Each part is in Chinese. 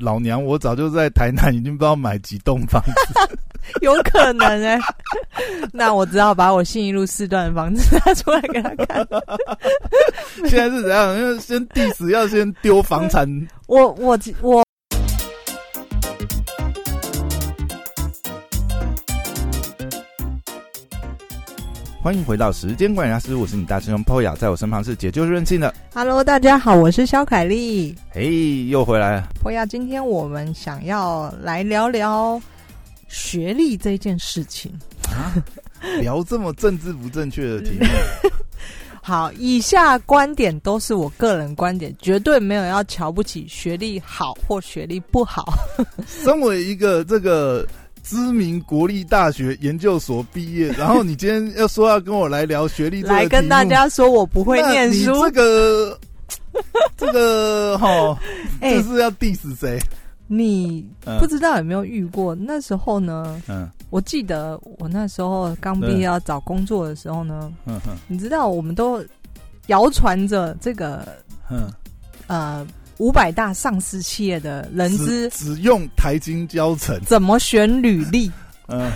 老娘我早就在台南已经不知道买几栋房子，有可能哎、那我只好把我信义路四段的房子拿出来给他看。现在是怎样？因为先 diss 要先丢房产，我我我欢迎回到时间管理大师，我是你大师兄 Poya，在我身旁是解救任性的，，Hello，大家好，我是肖凯丽。嘿，又回来了。博雅，今天我们想要来聊聊学历这件事情。啊，聊这么政治不正确的题目，好，以下观点都是我个人观点，绝对没有要瞧不起学历好或学历不好。身为一个这个知名国立大学研究所毕业，然后你今天要说要跟我来聊学历这个来跟大家说，我不会念书。这个 这个哈，哎这是要 diss 谁？你嗯不知道有没有遇过？那时候呢，嗯我记得我那时候刚毕对业要找工作的时候呢，嗯哼你知道我们都谣传着这个嗯，呃五百大上市企业的人资只只用台金教程，怎么选履历。嗯，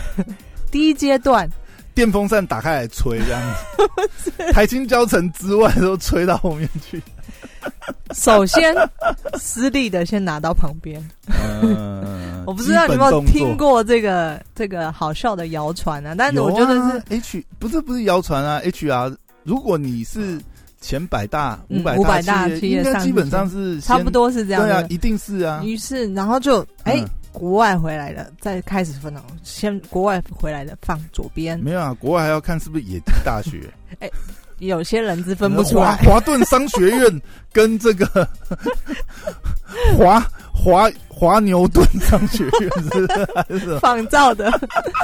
第一阶段，电风扇打开来吹这样子，台金教程之外都吹到后面去。首先私立的先拿到旁边。嗯，我不知道你有没有听。过这个这个好笑的谣传啊？但是我觉得是啊 H 不是不是谣传啊，HR，如果你是前百大、嗯五百大，五百大企企业应该基本上是差不多是这样对啊，一定是啊。于是，然后就哎、嗯国外回来的，再开始分了。先国外回来的放左边，没有啊，国外还要看是不是野鸡大学，有些人是分不出来。华华顿商学院跟这个 华华华牛顿商学院是仿造的，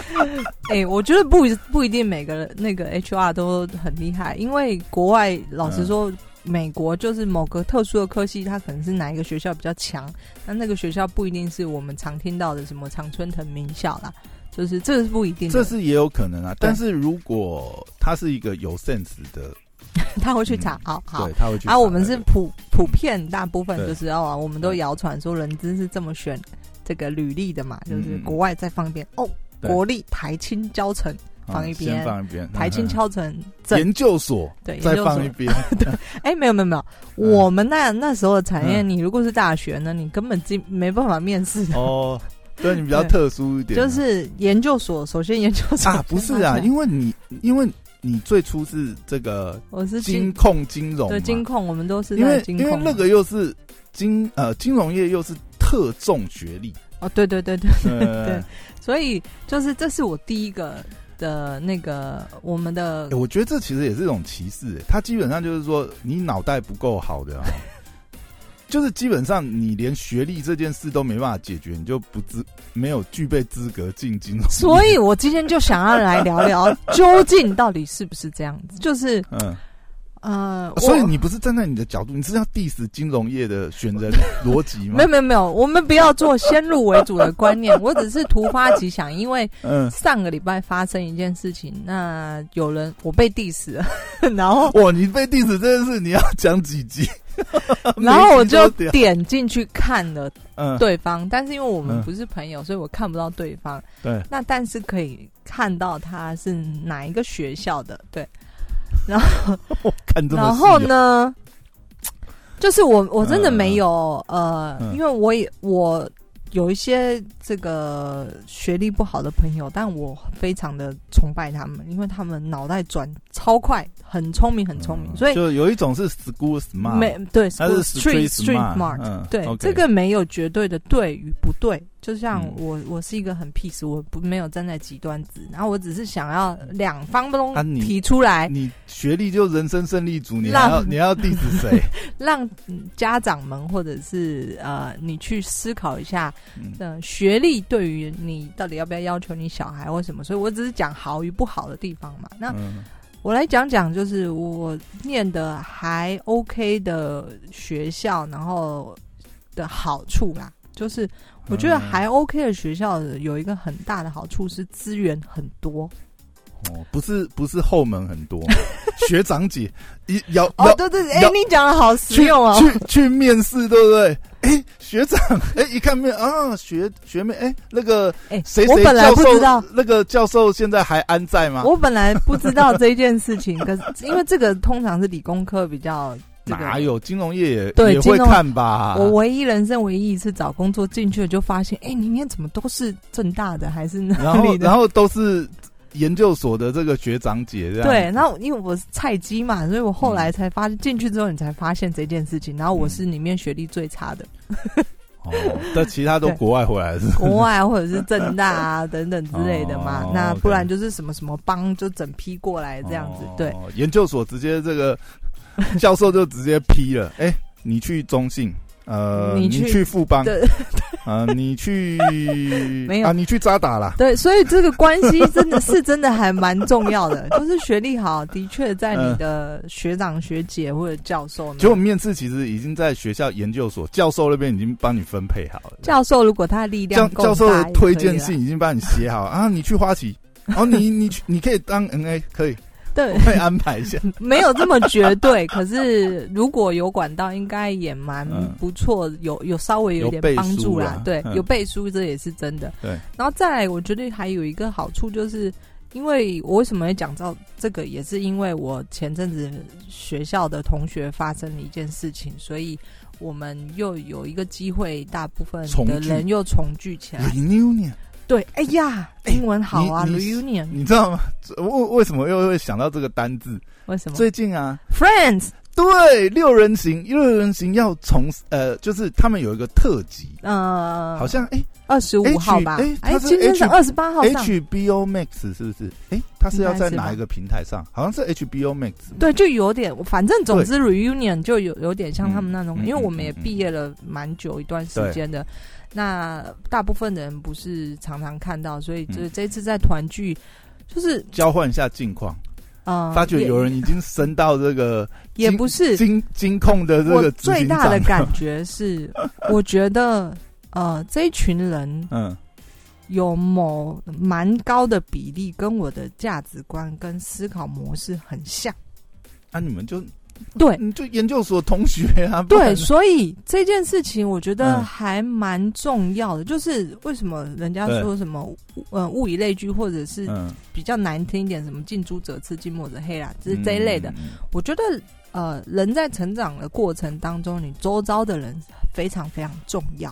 哎、我觉得不不一定每个那个 HR 都很厉害，因为国外老实说，美国就是某个特殊的科系，它可能是哪一个学校比较强，那那个学校不一定是我们常听到的什么常春藤名校啦，就是这个是不一定的，这是也有可能啊。但是如果他是一个有 sense 的，他会去查，好好。对，。他会去啊，我们是普普遍大部分对就是哦，我们都谣传说人资是这么选这个履历的嘛，就是嗯国外再放一边哦，对。国立台青教程放一啊边放一边，台 青嗯教程研究所对，再放一边，哎，没有没有没有，嗯。我们那那时候的产业，嗯。你如果是大学呢，你根本进没办法面试。的，哦，对你比较特殊一点。啊，就是研究所，首先研究所啊，不是啊，因为你因为你最初是这个我是金金控金融，对金控，我们都是因为在金控。因为那个又是金呃金融业又是特重学历，哦，对对对对，呃。对。所以就是这是我第一个的那个我们的欸我觉得这其实也是一种歧视、欸，他基本上就是说你脑袋不够好的、啊，就是基本上你连学历这件事都没办法解决，你就不资没有具备资格进金融。所以我今天就想要来聊聊，究竟到底是不是这样子？就是嗯，呃，所以你不是站在你的角度，你是要 diss 金融业的选人 逻辑吗？没有没有没有，我们不要做先入为主的观念，我只是突发奇想，因为嗯，上个礼拜发生一件事情，那有人我被 diss 了，然后哇，你被 diss 真的是你要讲几集？然后我就点进去看了嗯，对方，但是因为我们嗯不是朋友，所以我看不到对方。对，那但是可以看到他是哪一个学校的，对。然后 然后哦？呢，就是我我真的没有、呃，嗯。因为我也我有一些这个学历不好的朋友，但我非常的崇拜他们，因为他们脑袋转超快，很聪明，很聪明，嗯所以就有一种是 school smart，没对它是 street street 嗯对这个没有绝对的对与不对，就像嗯我、我是一个很 peace，我不没有站在极端子，然后我只是想要两方都提出来，你学历就人生胜利组，你还要你要 diss 谁？让嗯家长们或者是呃你去思考一下，嗯呃学历对于你到底要不要要求你小孩或什么，所以我只是讲好与不好的地方嘛。那嗯我来讲讲，就是我念的还 OK 的学校，然后的好处啦，就是我觉得嗯还 OK 的学校有一个很大的好处是资源很多。哦，不是不是后门很多，学长姐一要哦，对对对，哎、要你讲的好实去用哦。去去面试，对不对？哎，学长，哎，一看面啊，学学妹，哎，那个哎、谁谁我本来教授不知道，，那个教授现在还安在吗？我本来不知道这一件事情，可是因为这个通常是理工科比较、这个、哪有金融业也对金融也会看吧？我唯一人生唯一一次找工作进去了，就发现，哎、里面怎么都是正大的，还是哪然后里的？然后都是研究所的这个学长姐这样。对，然后因为我是菜鸡嘛，所以我后来才发现进去之后，你才发现这件事情。然后我是里面学历最差的，哦，但其他都对国外回来的是不是国外或者是正大啊等等之类的嘛。哦那 OK 不然就是什么什么帮就整批过来这样子。哦对，研究所直接这个 教授就直接批了，哎、你去中信，呃，你你去去富邦，对。呃，你去 没有。啊，你去渣打啦。对，所以这个关系真的是真的还蛮重要的，就是学历好，的确在你的学长学姐或者教授呢。结果面试其实已经在学校研究所教授那边已经帮你分配好了，教授如果他的力量够教授的推荐信已经帮你写好啊，你去花旗，哦，你你去你可以当 NA，可以，对会，安排一下。没有这么绝对，可是如果有管道，应该也蛮嗯不错，有有稍微有点帮助啦。啦对，嗯有背书，这也是真的。对，然后再来，我觉得还有一个好处就是。因为我为什么会讲到这个，也是因为我前阵子学校的同学发生了一件事情，所以我们又有一个机会，大部分的人又重聚起来。对，哎呀，哎英文好啊，reunion，你知道吗？为为什么又会想到这个单字？为什么最近啊，？Friends，对，六人行，六人行要从呃，就是他们有一个特辑，呃，好像哎二十五号吧？哎哎今天是二十八号。HBO Max 是不是？哎，它是要在哪一个平台上？好像是 HBO Max。对，就有点，反正总之 reunion 就有有点像他们那种，因为我们也毕业了蛮久一段时间的，那大部分的人不是常常看到，所以就这次在团聚，就是交换一下近况，啊，发觉也有人已经升到这个也不是金金控的这个最大的感觉是，我觉得呃这一群人嗯。有某蛮高的比例跟我的价值观跟思考模式很像，啊，你们就对。你就研究所同学啊，不对，所以这件事情我觉得嗯还蛮重要的，就是为什么人家说什么呃物以类聚，或者是嗯，比较难听一点，什么近朱者赤，近墨者黑啦，就是这一类的。我觉得呃，人在成长的过程当中，你周遭的人非常非常重要。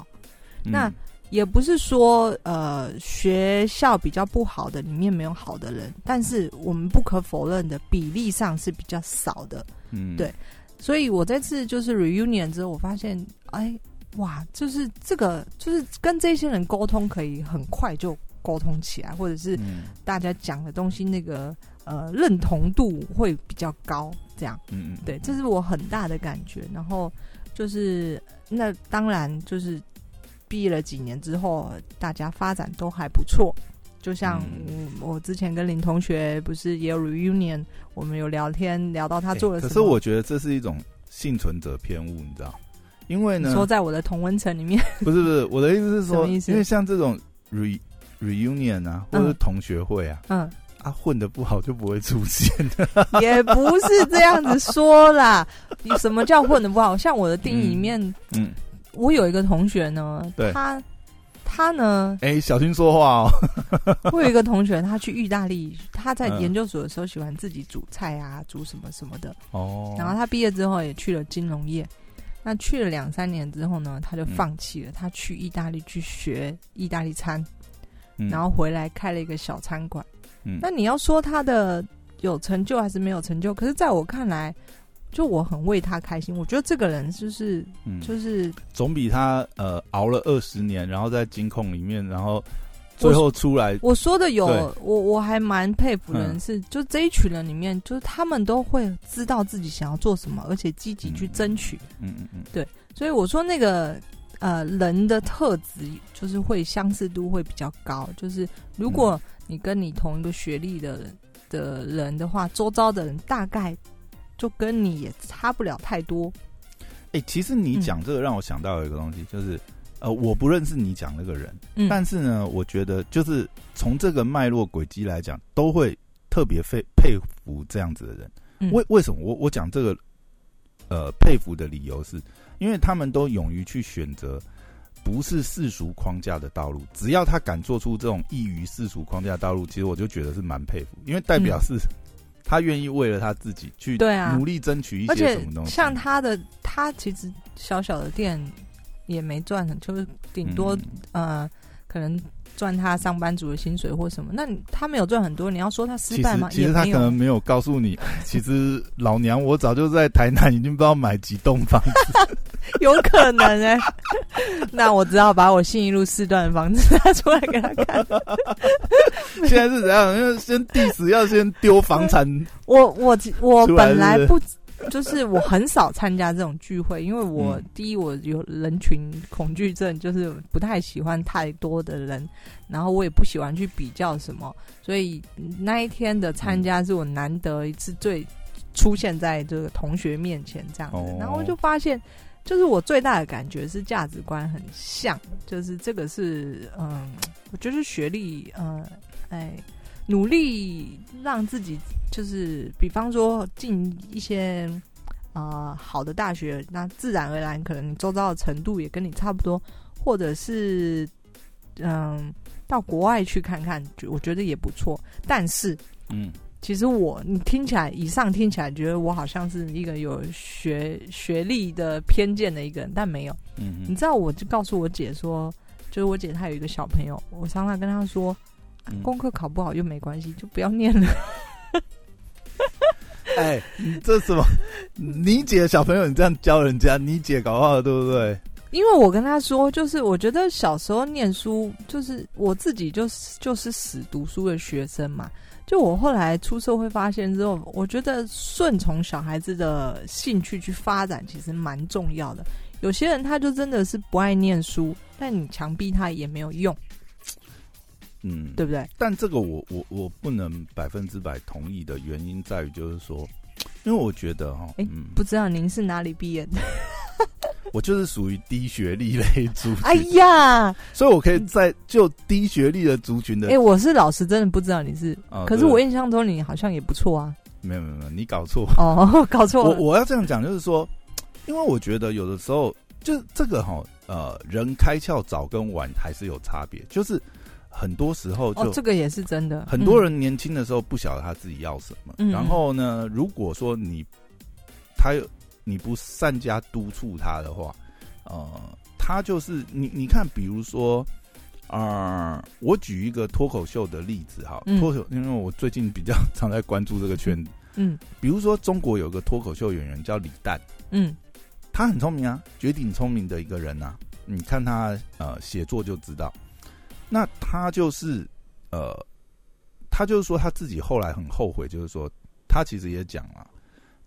嗯那也不是说呃学校比较不好的里面没有好的人，但是我们不可否认的比例上是比较少的。嗯对所以我这次就是 reunion 之后，我发现，哎，哇，就是这个，就是跟这些人沟通可以很快就沟通起来，或者是嗯大家讲的东西那个呃认同度会比较高，这样。嗯嗯，对，这是我很大的感觉。然后就是那当然就是毕业了几年之后，大家发展都还不错。就像嗯我我之前跟林同学不是也有 reunion，我们有聊天聊到他欸做了什么。可是我觉得这是一种幸存者偏误，你知道？因为呢，说在我的同温层里面，不是不是，我的意思是说，因为像这种 re reunion 啊，或者是同学会啊，嗯，啊混的不好就不会出现。也不是这样子说啦。你什么叫混的不好？像我的定义里面，嗯，我有一个同学呢对，他他呢，哎、小心说话哦。我有一个同学，他去意大利，他在嗯研究所的时候喜欢自己煮菜啊，煮什么什么的。哦，然后他毕业之后也去了金融业，那去了两三年之后呢，他就放弃了，他去意大利去学意大利餐，嗯然后回来开了一个小餐馆。嗯那你要说他的有成就还是没有成就？可是在我看来，就我很为他开心。我觉得这个人就是嗯。就是总比他呃熬了二十年，然后在金控里面，然后最后出来，我说的有我我还蛮佩服的人嗯。是，就这一群人里面，就是他们都会知道自己想要做什么，而且积极去嗯争取。嗯嗯嗯，对所以我说那个呃人的特质就是会相似度会比较高，就是如果你跟你同一个学历的人的人的话，周遭的人大概就跟你也差不了太多。哎、其实你嗯讲这个让我想到有一个东西，就是呃，我不认识你讲那个人，嗯，但是呢，我觉得就是从这个脉络轨迹来讲，都会特特别佩佩服这样子的人。嗯为为什么我我讲这个呃佩服的理由是，因为他们都勇于去选择不是世俗框架的道路，只要他敢做出这种异于世俗框架的道路，其实我就觉得是蛮佩服，因为代表是他愿意为了他自己去对啊努力争取一些什么东西。像他的，他其实小小的店也没赚的，就是顶多、嗯呃，可能赚他上班族的薪水或什么。那他没有赚很多，你要说他失败吗？实其实他。可能没有告诉你，其实老娘我早就在台南已经不知道买几栋房子。有可能哎、那我只好把我信义路四段的房子拿出来给他看。现在是怎样？因为先 diss 要先丢房产，我我我本来是不就是我很少参加这种聚会，因为我、嗯第一我有人群恐惧症，就是不太喜欢太多的人，然后我也不喜欢去比较什么，所以那一天的参加是我难得一次最出现在这个同学面前这样子，哦然后我就发现。就是我最大的感觉是价值观很像，就是这个是嗯，我觉得学历嗯，哎，努力让自己就是，比方说进一些呃好的大学，那自然而然可能你周遭的程度也跟你差不多，或者是嗯到国外去看看，我觉得也不错。但是嗯，其实我你听起来，以上听起来觉得我好像是一个有学学历的偏见的一个人，但没有。嗯你知道，我就告诉我姐说，就是我姐她有一个小朋友，我常常跟她说，嗯功课考不好又没关系，就不要念了。哎，你这什么？你姐的小朋友你这样教人家，你姐搞不好对不对？因为我跟他说，就是我觉得小时候念书，就是我自己就是就是死读书的学生嘛。就我后来出社会发现之后，我觉得顺从小孩子的兴趣去发展，其实蛮重要的。有些人他就真的是不爱念书，但你强逼他也没有用，嗯，对不对？但这个我我我不能百分之百同意的原因在于，就是说，因为我觉得哈，哎嗯，不知道您是哪里毕业的？我就是属于低学历类族群，哎呀，所以我可以在就低学历的族群的哎、，我是老师，真的不知道你是，啊可是我印象中你好像也不错啊。没有没有没有，你搞错，哦，搞错我。我要这样讲，就是说，因为我觉得有的时候，就这个哈，呃，人开窍早跟晚还是有差别，就是很多时候就、哦，这个也是真的。很多人年轻的时候不晓得他自己要什么，嗯然后呢，如果说你他有你不善加督促他的话，呃，他就是你你看，比如说。啊、我举一个脱口秀的例子哈，嗯脱口，因为我最近比较常在关注这个圈子。嗯比如说，中国有个脱口秀演员叫李诞，嗯他很聪明啊，绝顶聪明的一个人啊。你看他呃写作就知道，那他就是呃，他就是说他自己后来很后悔，就是说他其实也讲了，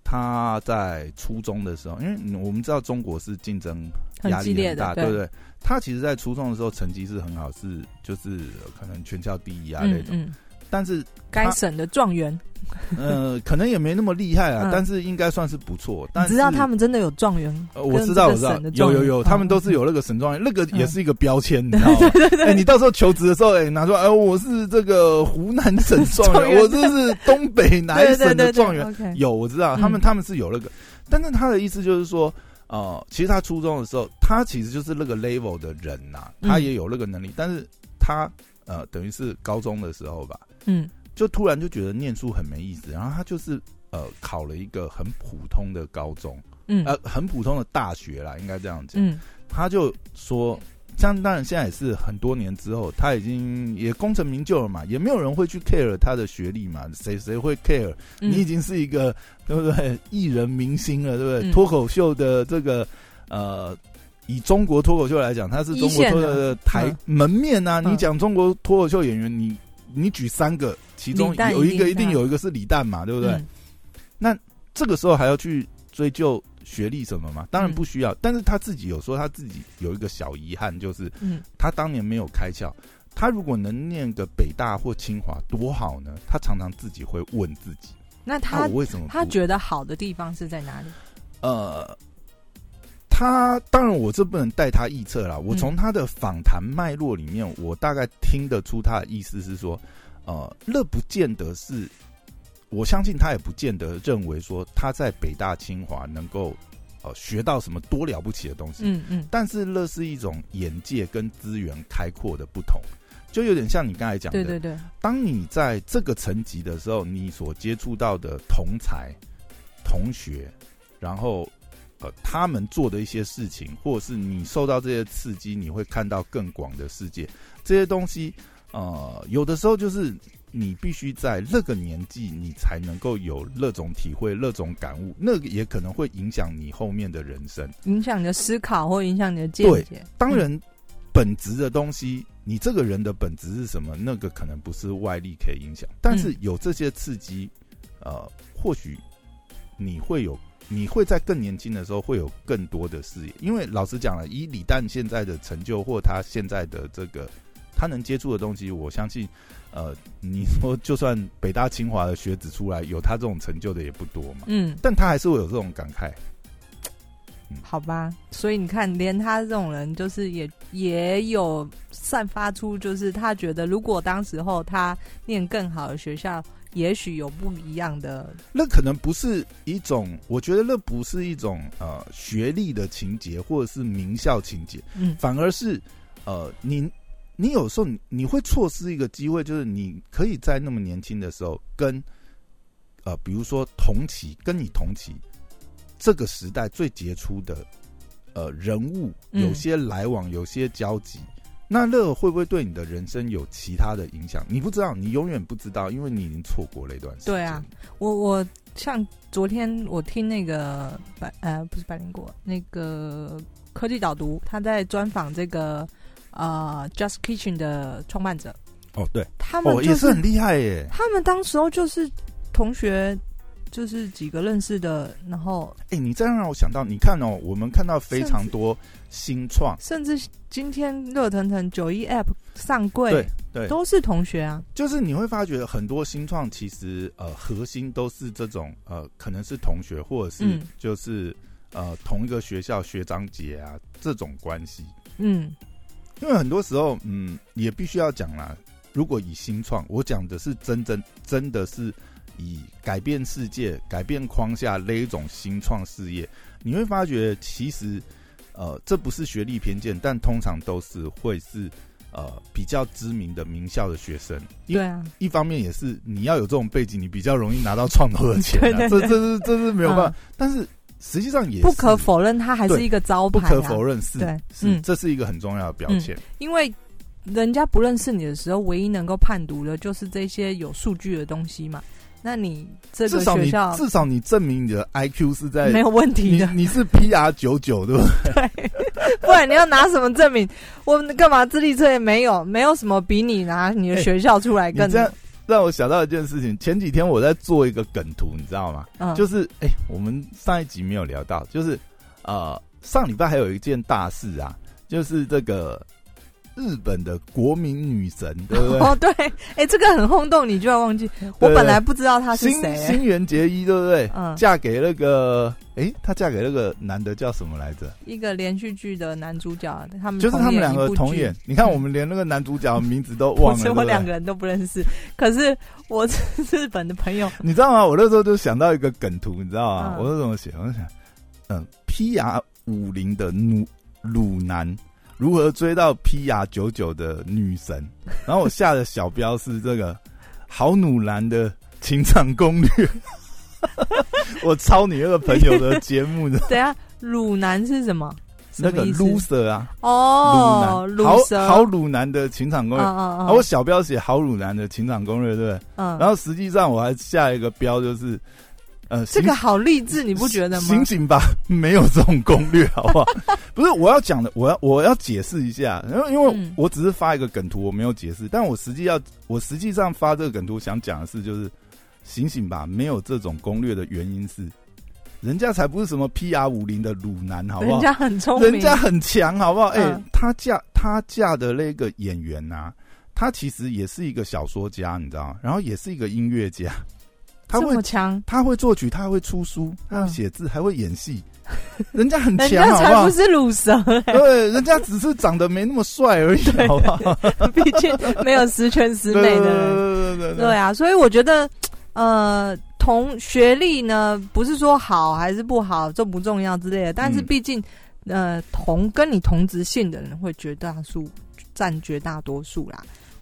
他在初中的时候，因为我们知道中国是竞争压力很大，对。对不对？他其实，在初中的时候成绩是很好，是就是可能全校第一啊那种，嗯嗯，但是该省的状元，呃，可能也没那么厉害啊，嗯。但是应该算是不错。但是你知道他们真的有状元？呃，我知道，我知道。有有有，嗯他们都是有那个省状元，那个也嗯是一个标签，你知道吗？哎，你到时候求职的时候，哎，拿出来，哎，我是这个湖南省状状元 元，我这是东北哪一省的状元。有，我知道，他们嗯他们是有那个，但是他的意思就是说，呃，其实他初中的时候，他其实就是那个 level 的人呐，他嗯也有那个能力，但是他呃，等于是高中的时候吧，嗯就突然就觉得念书很没意思，然后他就是呃考了一个很普通的高中，嗯呃，很普通的大学啦，应该这样讲。嗯他就说，像当然现在也是很多年之后，他已经也功成名就了嘛，也没有人会去 care 他的学历嘛，谁谁会 care？、嗯，你已经是一个对不对艺人明星了，对不对？嗯脱口秀的这个呃。以中国脱口秀来讲，他是中国脱口秀的台嗯门面啊！嗯你讲中国脱口秀演员，你你举三个，其中有一个一一定定有一个是李诞嘛，对不对？嗯这个时候还要去追究学历什么吗？当然嗯不需要。但是他自己有说他自己有一个小遗憾，就是嗯他当年没有开窍。他如果能念个北大或清华多好呢？他常常自己会问自己：那、那他我为什么他觉得好的地方是在哪里？呃，他当然我这不能带他臆测啦。我从他的访谈脉络里面，我大概听得出他的意思是说，呃，乐不见得是我相信他也不见得认为说他在北大清华能够呃学到什么多了不起的东西。嗯嗯，但是乐是一种眼界跟资源开阔的不同，就有点像你刚才讲的，对对对，当你在这个层级的时候，你所接触到的同才、同学，然后呃他们做的一些事情，或者是你受到这些刺激，你会看到更广的世界。这些东西，呃，有的时候就是你必须在那个年纪，你才能够有那种体会、那种感悟，那个也可能会影响你后面的人生。影响你的思考或影响你的见解。当然，本质的东西，你这个人的本质是什么？那个可能不是外力可以影响，但是有这些刺激，呃，或许你会有，你会在更年轻的时候会有更多的视野。因为老实讲了，以李诞现在的成就或他现在的这个他能接触的东西，我相信，呃，你说就算北大清华的学子出来有他这种成就的也不多嘛，嗯，但他还是会有这种感慨。好吧，所以你看，连他这种人，就是也也有散发出，就是他觉得，如果当时候他念更好的学校，也许有不一样的。那可能不是一种，我觉得那不是一种呃学历的情节，或者是名校情节，嗯，反而是呃，你你有时候你会错失一个机会，就是你可以在那么年轻的时候，跟呃，比如说同期，跟你同期。这个时代最杰出的呃人物，有些来往，有些交集，那乐会不会对你的人生有其他的影响？你不知道，你永远不知道，因为你已经错过了一段时间。对啊，我我像昨天我听那个百呃不是百灵果那个科技导读，他在专访这个呃 Just Kitchen 的创办者。哦，对，他们也是很厉害耶。他们当时候就是同学。就是几个认识的，然后，哎，你这样让我想到，你看哦，我们看到非常多新创，甚至今天热腾腾九一 App 上柜，对对，都是同学啊。就是你会发觉很多新创其实呃核心都是这种呃可能是同学，或者是就是呃同一个学校学长姐啊这种关系。嗯，因为很多时候嗯也必须要讲啦，如果以新创，我讲的是真真真的是。以改变世界、改变框架那一种新创事业，你会发觉其实，呃，这不是学历偏见，但通常都是会是呃比较知名的名校的学生。对啊，一方面也是你要有这种背景，你比较容易拿到创投的钱。对这这是这是没有办法。但是实际上也不可否认，它还是一个招牌。不可否认是，是这是一个很重要的标签。因为人家不认识你的时候，唯一能够判读的就是这些有数据的东西嘛。那你这个学校至少你证明你的 I Q 是在没有问题的，你是 P R 九九对不对？不然你要拿什么证明？我们干嘛？智力测验没有，没有什么比你拿你的学校出来更。这样让我想到一件事情。前几天我在做一个梗图，你知道吗？嗯，就是哎，我们上一集没有聊到，就是呃，上礼拜还有一件大事啊，就是这个。日本的国民女神，对不对？哦，对，哎，这个很轰动，你就要忘记。我本来不知道她是谁，新垣结衣，对不对？嗯，嫁给那个，哎，她嫁给那个男的叫什么来着？一个连续剧的男主角，他们就是他们两个同演。你看，我们连那个男主角名字都忘了，我两个人都不认识。可是我是日本的朋友，你知道吗？我那时候就想到一个梗图，你知道吗？我是怎么写？我想，嗯，P R 五零的鲁鲁男。如何追到 P R 九九的女神？然后我下的小标是这个好努男的情场攻略。我抄你那个朋友的节目的。等下，鲁男是什么？那个 loser 啊。哦，鲁男，好好鲁男的情场攻略。我小标写好鲁男的情场攻略，对不对？嗯。然后实际上我还下一个标就是。呃，这个好励志，你不觉得吗？醒醒吧，没有这种攻略，好不好？不是，我要讲的，我要我要解释一下，因为因为我只是发一个梗图，我没有解释，但我实际要，我实际上发这个梗图想讲的是，就是醒醒吧，没有这种攻略的原因是，人家才不是什么 P R 五零的鲁男，好不好？人家很聪明，人家很强，好不好？哎，他嫁他嫁的那个演员呐，他其实也是一个小说家，你知道吗？然后也是一个音乐家。他会强，他会作曲，他还会出书，他会写字，还会演戏，人家很强，人家才不是鲁蛇，对，人家只是长得没那么帅而已，好不好？毕竟没有十全十美的人，对啊，所以我觉得呃，同学历呢，不是说好还是不好，重不重要之类的，但是嗯。毕竟，呃，同跟你同职性的人会绝大数占绝大多数啦。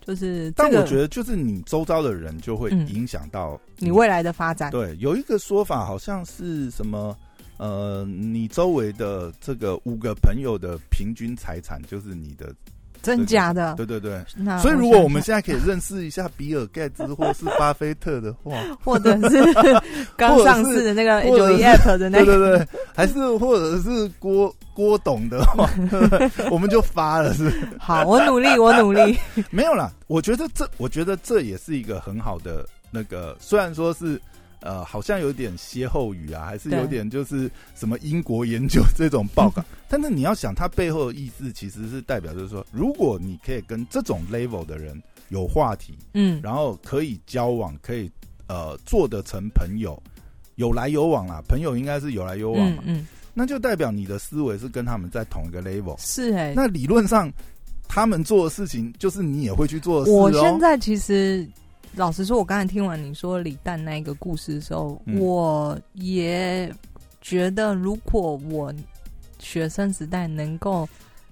就是、这个，但我觉得就是你周遭的人就会嗯。影响到你未来的发展，对，有一个说法好像是什么，呃，你周围的这个五个朋友的平均财产就是你的，真假的？对对对。那所以如果我们现在可以认识一下比尔盖茨或是巴菲特的话，或者是 刚上市的那个或者是九一 app 的那个对对，对，还是或者是郭郭董的话，我们就发了是是好，我努力，我努力。没有啦。我觉得这，我觉得这也是一个很好的那个，虽然说是。呃，好像有点歇后语啊，还是有对点就是什么英国研究这种报告，但是你要想，它背后的意思其实是代表就是说，如果你可以跟这种 level 的人有话题，嗯，然后可以交往，可以呃做得成朋友，有来有往啦，朋友应该是有来有往嘛，嗯嗯，那就代表你的思维是跟他们在同一个 level。是哎、那理论上，他们做的事情就是你也会去做的事哦。我现在其实老实说，我刚才听完你说李诞那一个故事的时候，嗯。我也觉得，如果我学生时代能够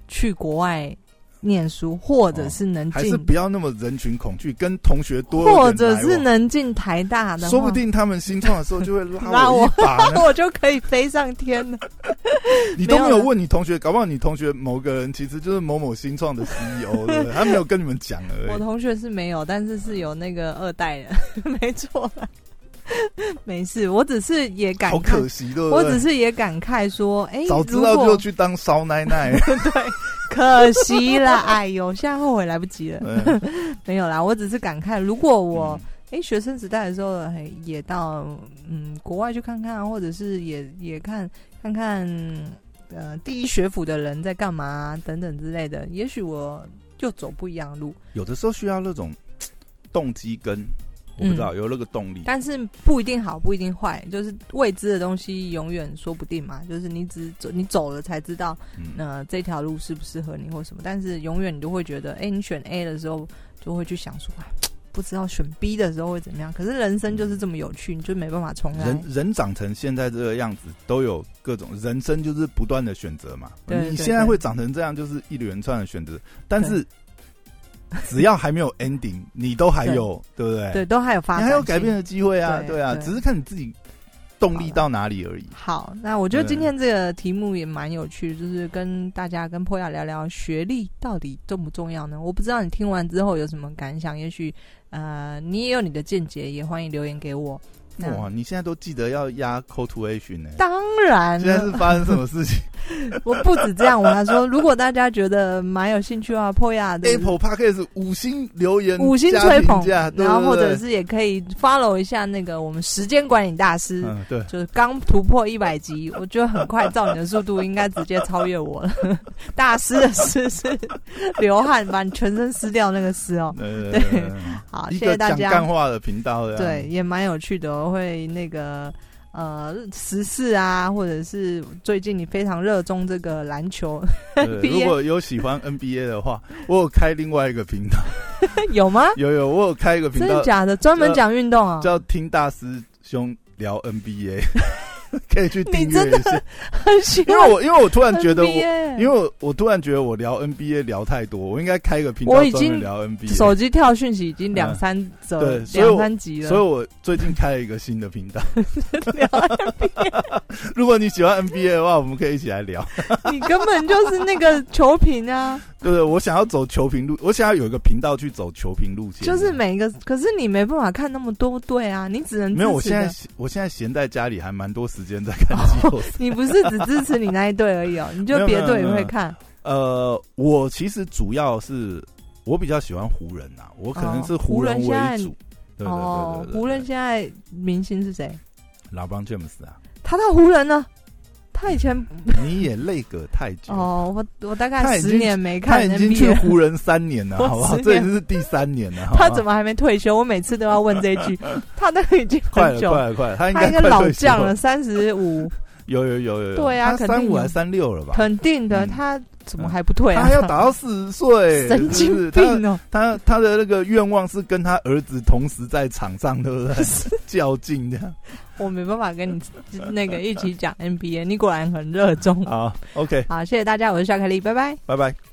去国外念书，或者是能进，还是不要那么人群恐惧，跟同学多或者是能进台大的，说不定他们新创的时候就会拉拉我我一把。我就可以飞上天了。你都没有问你同学，搞不好你同学某个人其实就是某某新创的 CEO，对不对？他没有跟你们讲而已。我同学是没有，但是是有那个二代的，没错啦。没事，我只是也感好慨可惜，的？我只是也感慨说，哎、早知道就去当烧奶奶。对，可惜了，哎呦，现在后悔来不及了。嗯没有啦，我只是感慨，如果我嗯哎、学生时代的时候，哎，也到嗯国外去看看，或者是也也看看看呃第一学府的人在干嘛等等之类的，也许我就走不一样的路，有的时候需要那种动机跟我不知道、有那个动力。但是不一定好，不一定坏，就是未知的东西永远说不定嘛。就是你只走，你走了才知道，嗯，那、这条路适不适合你或什么。但是永远你都会觉得，哎、你选 A 的时候，就会去想说，啊，不知道选 B 的时候会怎么样。可是人生就是这么有趣，你就没办法重来人。人长成现在这个样子，都有各种人生，就是不断的选择嘛。你现在会长成这样，就是一连串的选择。但是 只要还没有 ending，你都还有，对不对？对，都还有发展，你还有改变。的机会啊，对对啊，只是看你自己动力到哪里而已。好，那我觉得今天这个题目也蛮有趣，就是跟大家跟破亚聊聊学历到底重不重要呢？我不知道你听完之后有什么感想，也许呃你也有你的见解，也欢迎留言给我。那哇，你现在都记得要压 call to action 呢？当然现在是，发生什么事情 我不止这样，我还说，如果大家觉得蛮有兴趣的话，破亚的？Apple Podcast 五星留言，五星吹捧然后或者是也可以 follow 一下那个我们时间管理大师，嗯，对，就是刚突破一百集，我觉得很快照你的速度，应该直接超越我了。大师的师是流汗，把你全身湿掉那个湿哦。对好，谢谢大家。干话的频道，对，，也蛮有趣的、哦，会那个呃时事啊，或者是最近你非常热衷这个篮球，对如果有喜欢 NBA 的话，我有开另外一个频道，有吗？有有，我有开一个频道真的假的？专门讲运动啊？叫听大师兄聊 NBA，可以去订阅的一下。很喜因为我因为我突然觉得我，因为我我突然觉得我聊 NBA 聊太多，我应该开一个频道我已经专门聊 NBA。手机跳讯息已经两嗯三折、两三集了，所以我最近开了一个新的频道。聊 NBA 如果你喜欢 NBA 的话，我们可以一起来聊。你根本就是那个球评啊，对对，我想要走球评路，我想要有一个频道去走球评路线。就是每一个，可是你没办法看那么多队啊，你只能没有，我现在我现在闲在家里，还蛮多时间在看季后赛。你不是只支持你那一队而已哦，你就别队也会看。呃，我其实主要是我比较喜欢湖人啊，我可能是哦湖人为主。对对对哦对，对，湖人现在明星是谁？老邦詹姆斯啊，他到湖人了，他以前你也累个太久。哦，我我大概十年没看他看已经去湖人三年了，好不好？这已经是第三年了。他怎么还没退休？我每次都要问这一句，他那个已经快了？很久，快了，快了！他应该老将了，。三十五，有有有有有，对啊肯定有三五还三六了吧？肯定的。嗯他怎么还不退啊？他要打到四十岁，神经病哦！他他的那个愿望是跟他儿子同时在场上，对不对？较劲这样。我没办法跟你那个一起讲 NBA，你果然很热衷。好，OK，好，谢谢大家，我是夏凯丽，拜拜，拜拜。